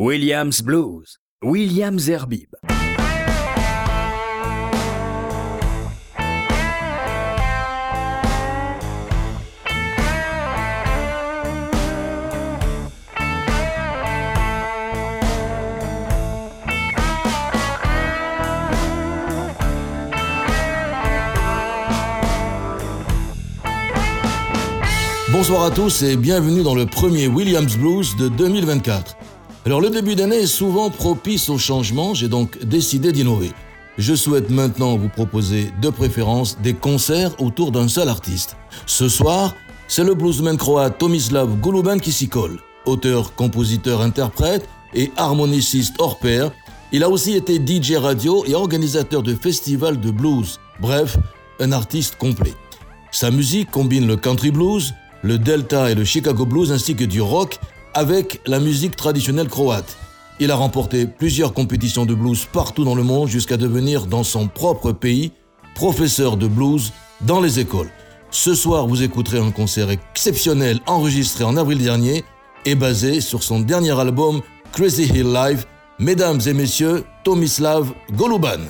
Williams Blues, Williams Zerbib. Bonsoir à tous et bienvenue dans le premier Williams Blues de 2024. Alors le début d'année est souvent propice au changement, j'ai donc décidé d'innover. Je souhaite maintenant vous proposer de préférence des concerts autour d'un seul artiste. Ce soir, c'est le bluesman croate Tomislav Goluban qui s'y colle. Auteur, compositeur, interprète et harmoniciste hors pair, il a aussi été DJ radio et organisateur de festivals de blues. Bref, un artiste complet. Sa musique combine le country blues, le delta et le Chicago blues ainsi que du rock avec la musique traditionnelle croate. Il a remporté plusieurs compétitions de blues partout dans le monde jusqu'à devenir dans son propre pays professeur de blues dans les écoles. Ce soir, vous écouterez un concert exceptionnel enregistré en avril dernier et basé sur son dernier album Crazy Hill Live. Mesdames et messieurs, Tomislav Goluban.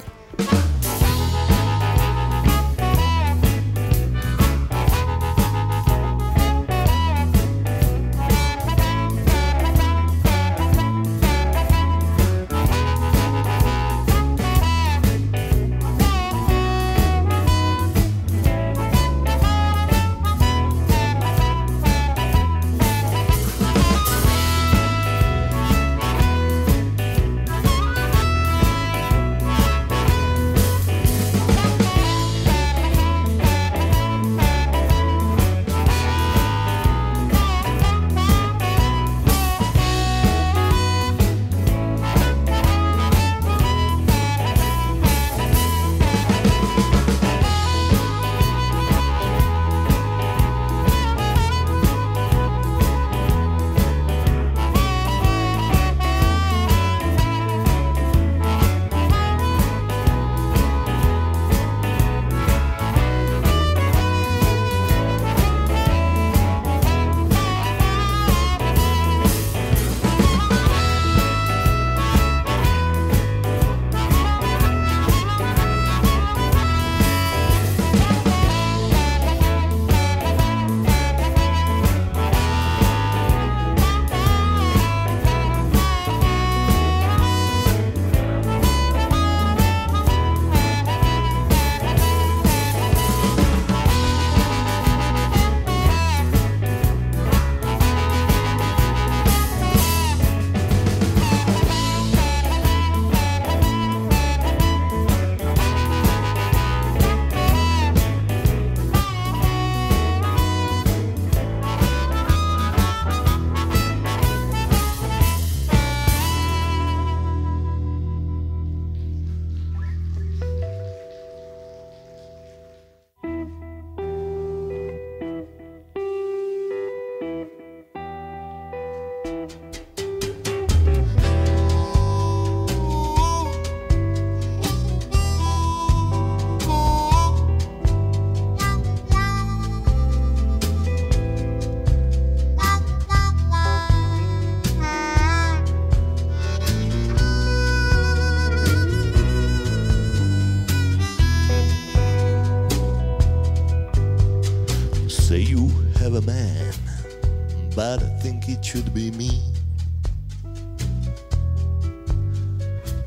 Should be me.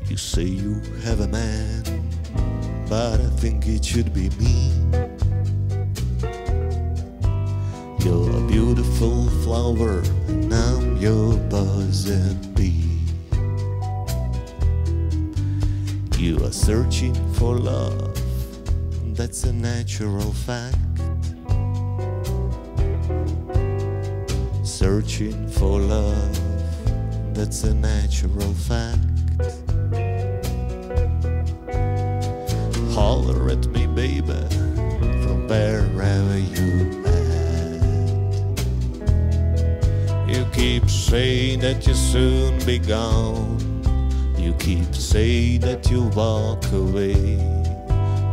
You say you have a man, but I think it should be me. You're a beautiful flower, and I'm your buzzing bee. You are searching for love, that's a natural fact. Searching for love, that's a natural fact. Holler at me, baby, from wherever you at. You keep saying that you'll soon be gone. You keep saying that you'll walk away.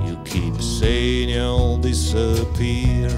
You keep saying you'll disappear.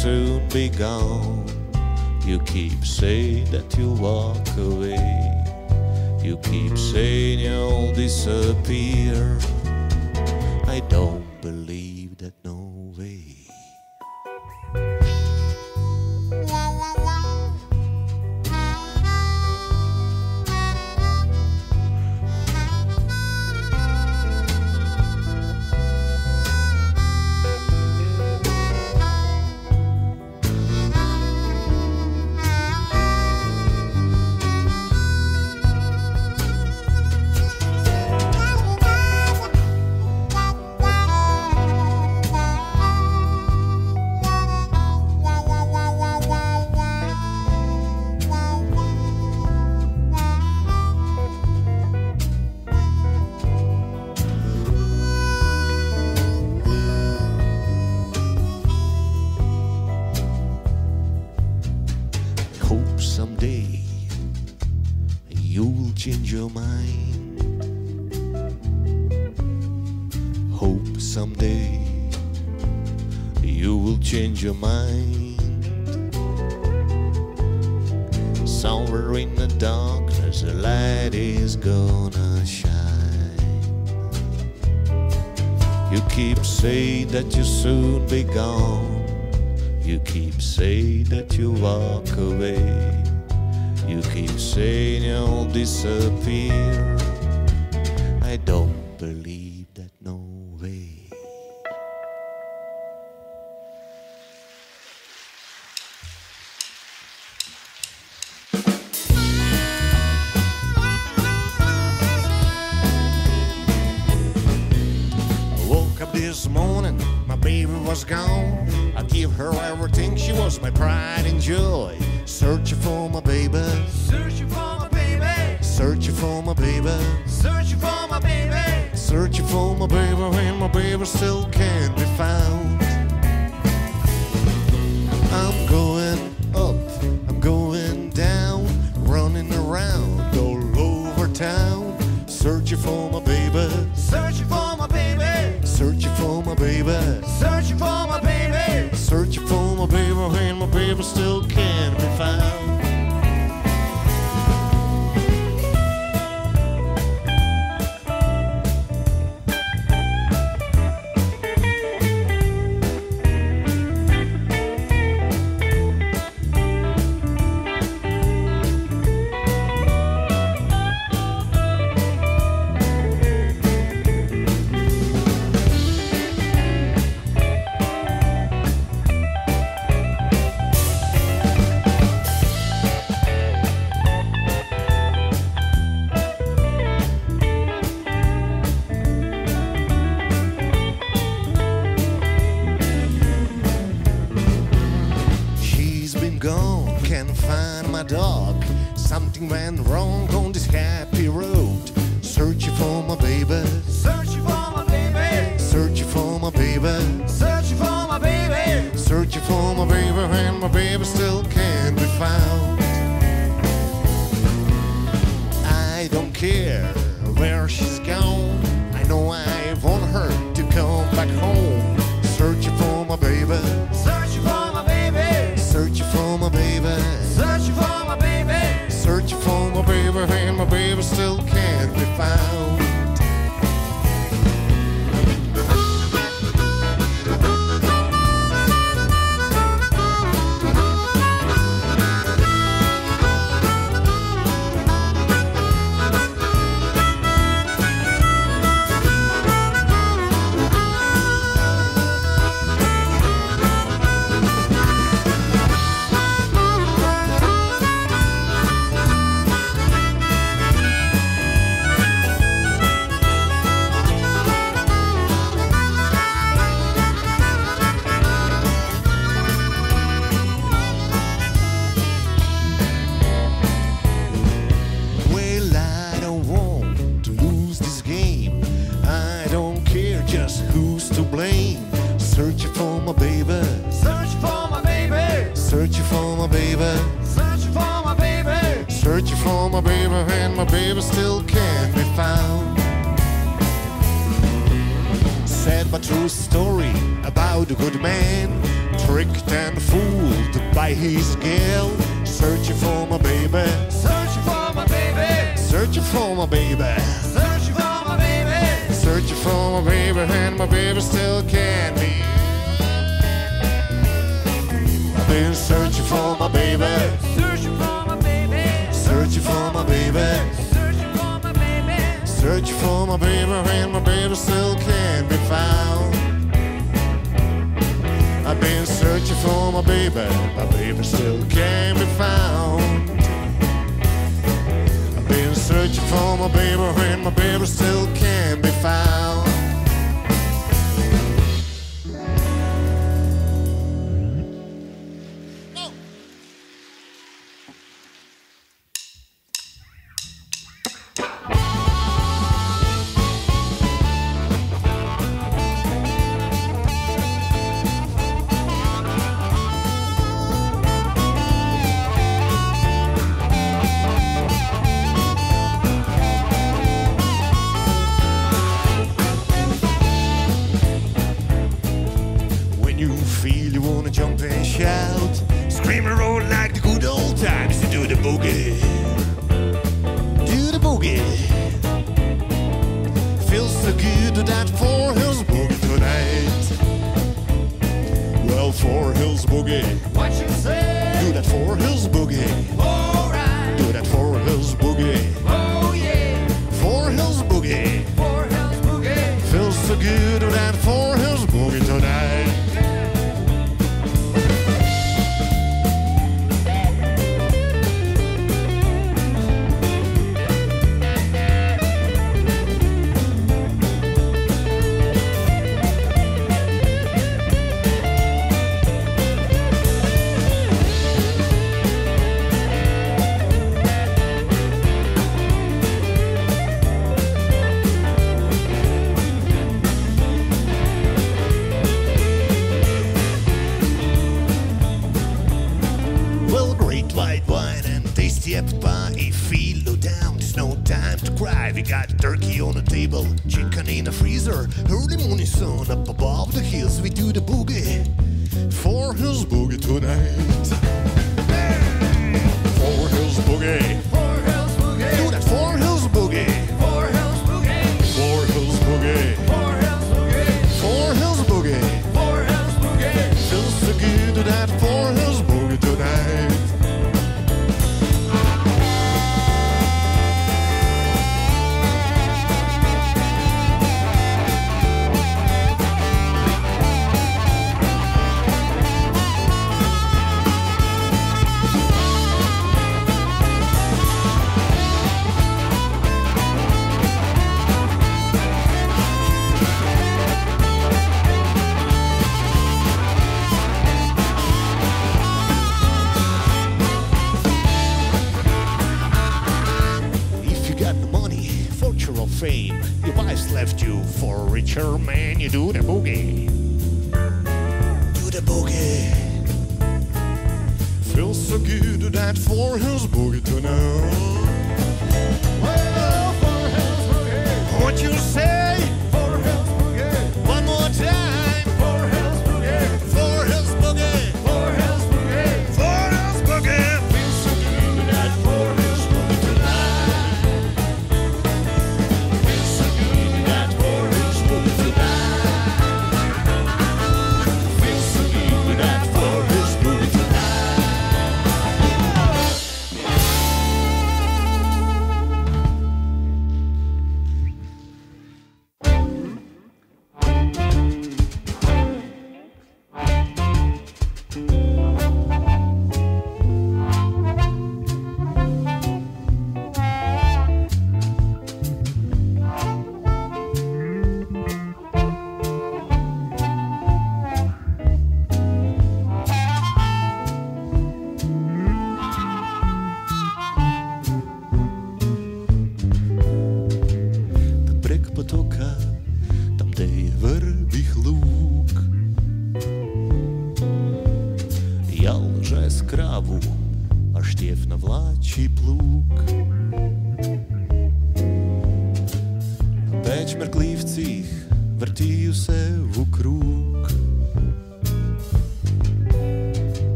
soon be gone. You keep saying that you walk away. You keep saying you'll disappear. I don't believe that no Hope someday you will change your mind. Somewhere in the darkness, a light is gonna shine. You keep saying that you'll soon be gone. You keep saying that you walk away. You keep saying you'll disappear. I don't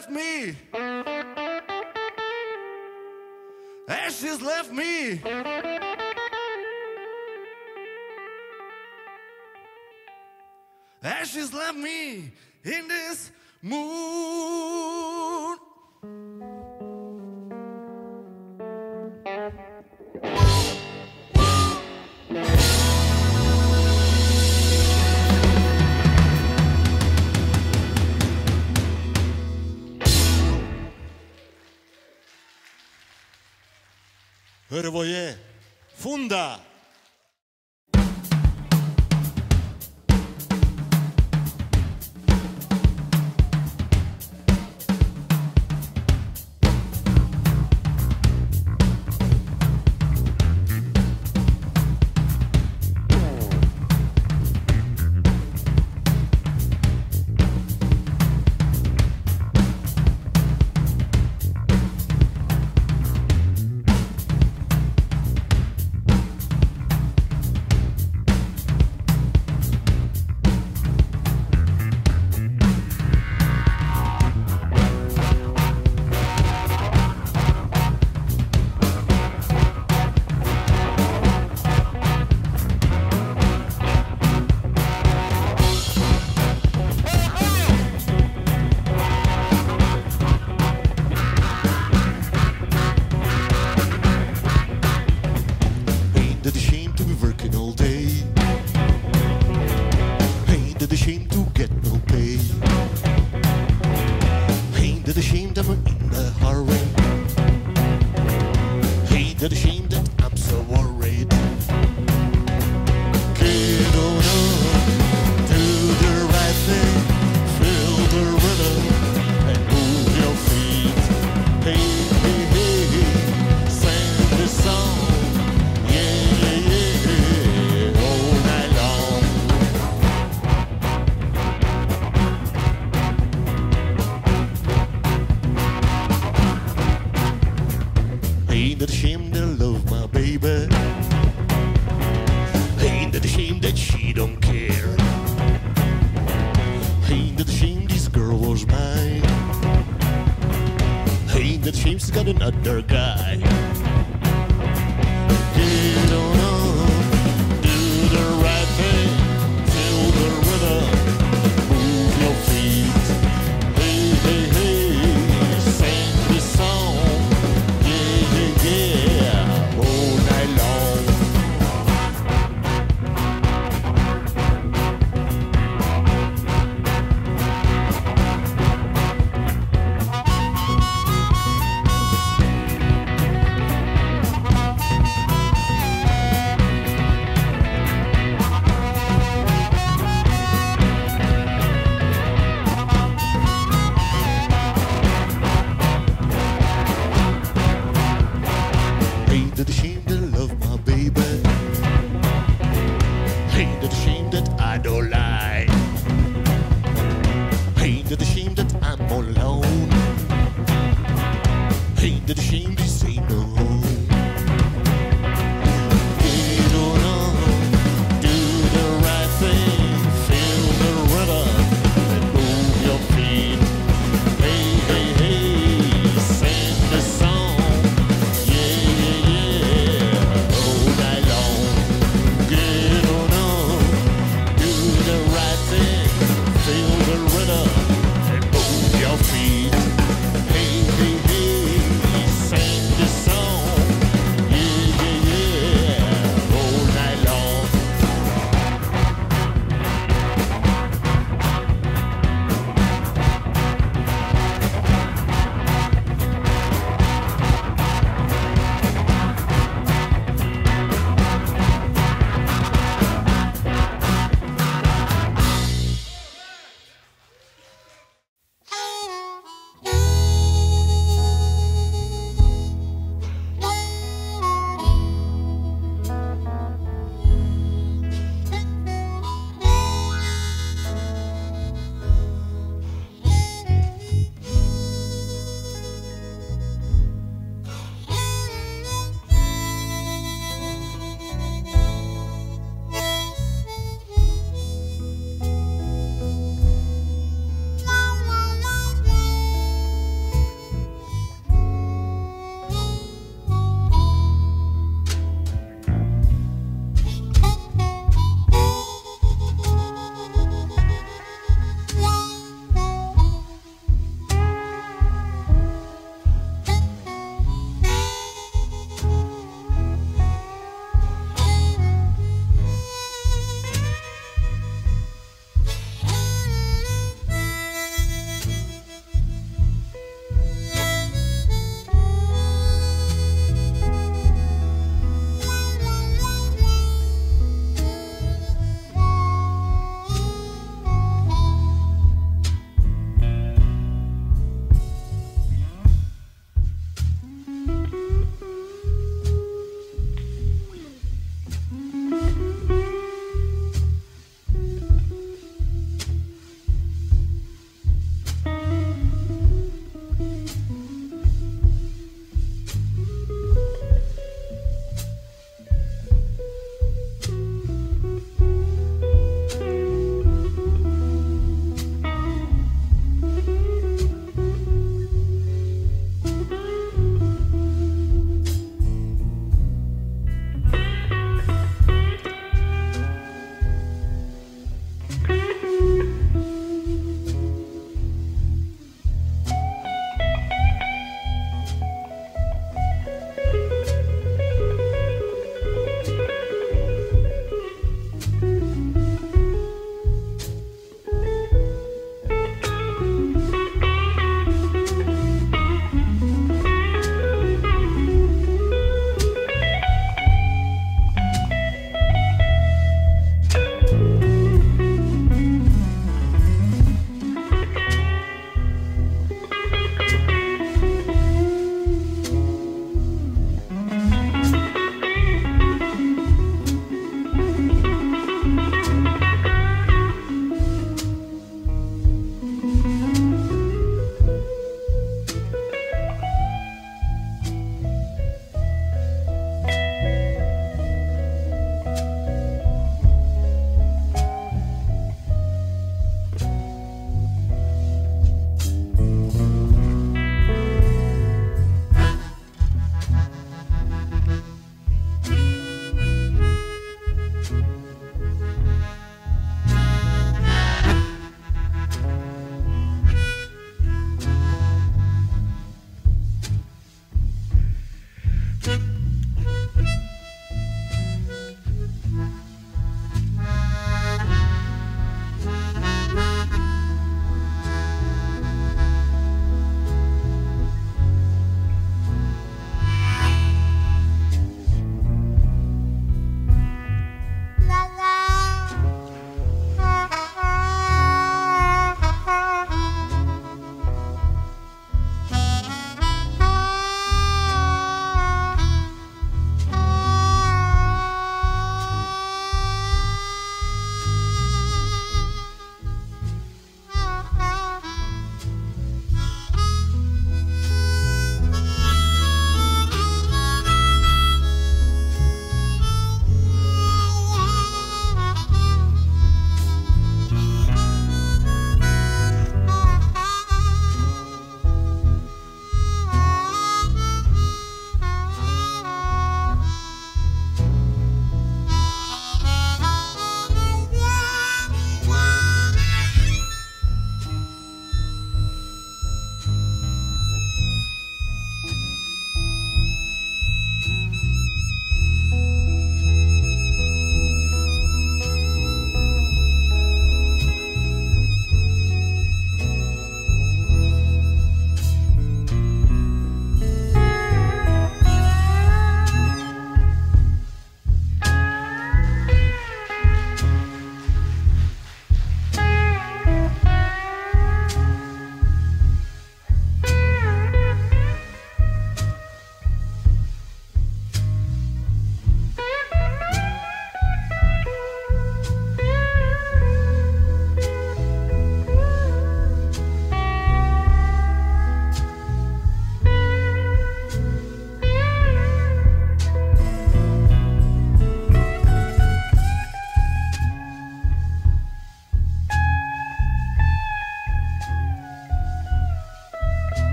left me. Ashes left me. Ashes left me in this mood. Hârvoie, funda!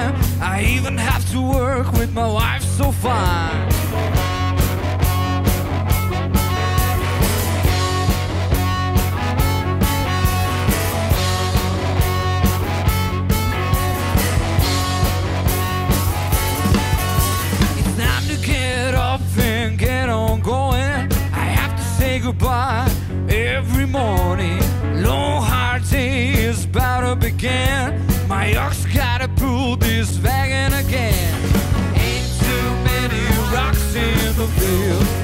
Time. I even have to work with my wife so fine. It's time to get up and get on going. I have to say goodbye every morning. Long hard day is about to begin. Ox gotta pull this wagon again. Ain't too many rocks in the field.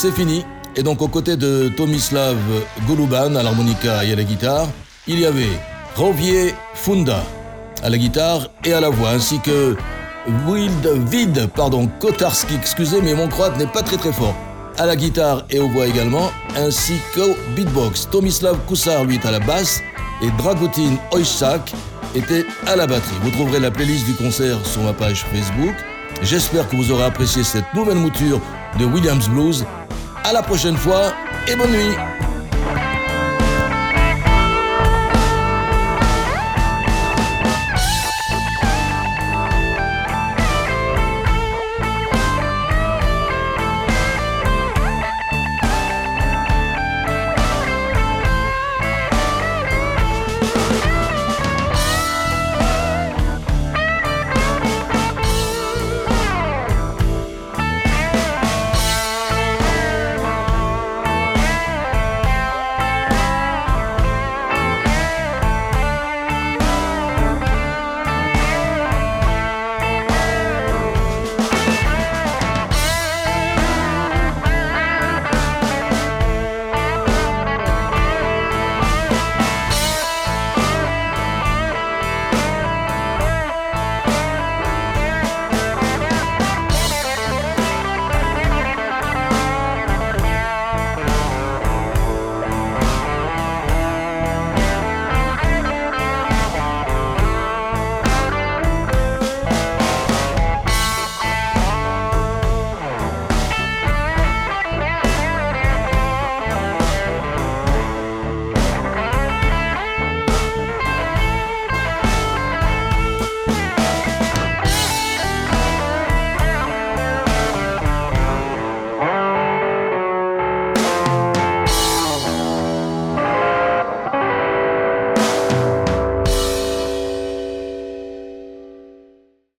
C'est fini. Et donc aux côtés de Tomislav Goluban à l'harmonica et à la guitare, il y avait Rovier Funda à la guitare et à la voix, ainsi que Wild Vid, pardon, Kotarski, excusez, mais mon croate n'est pas très très fort, à la guitare et aux voix également, ainsi qu'au beatbox. Tomislav Kusar, lui, est à la basse et Dragutin Oisak était à la batterie. Vous trouverez la playlist du concert sur ma page Facebook. J'espère que vous aurez apprécié cette nouvelle mouture de Williams Blues. À la prochaine fois et bonne nuit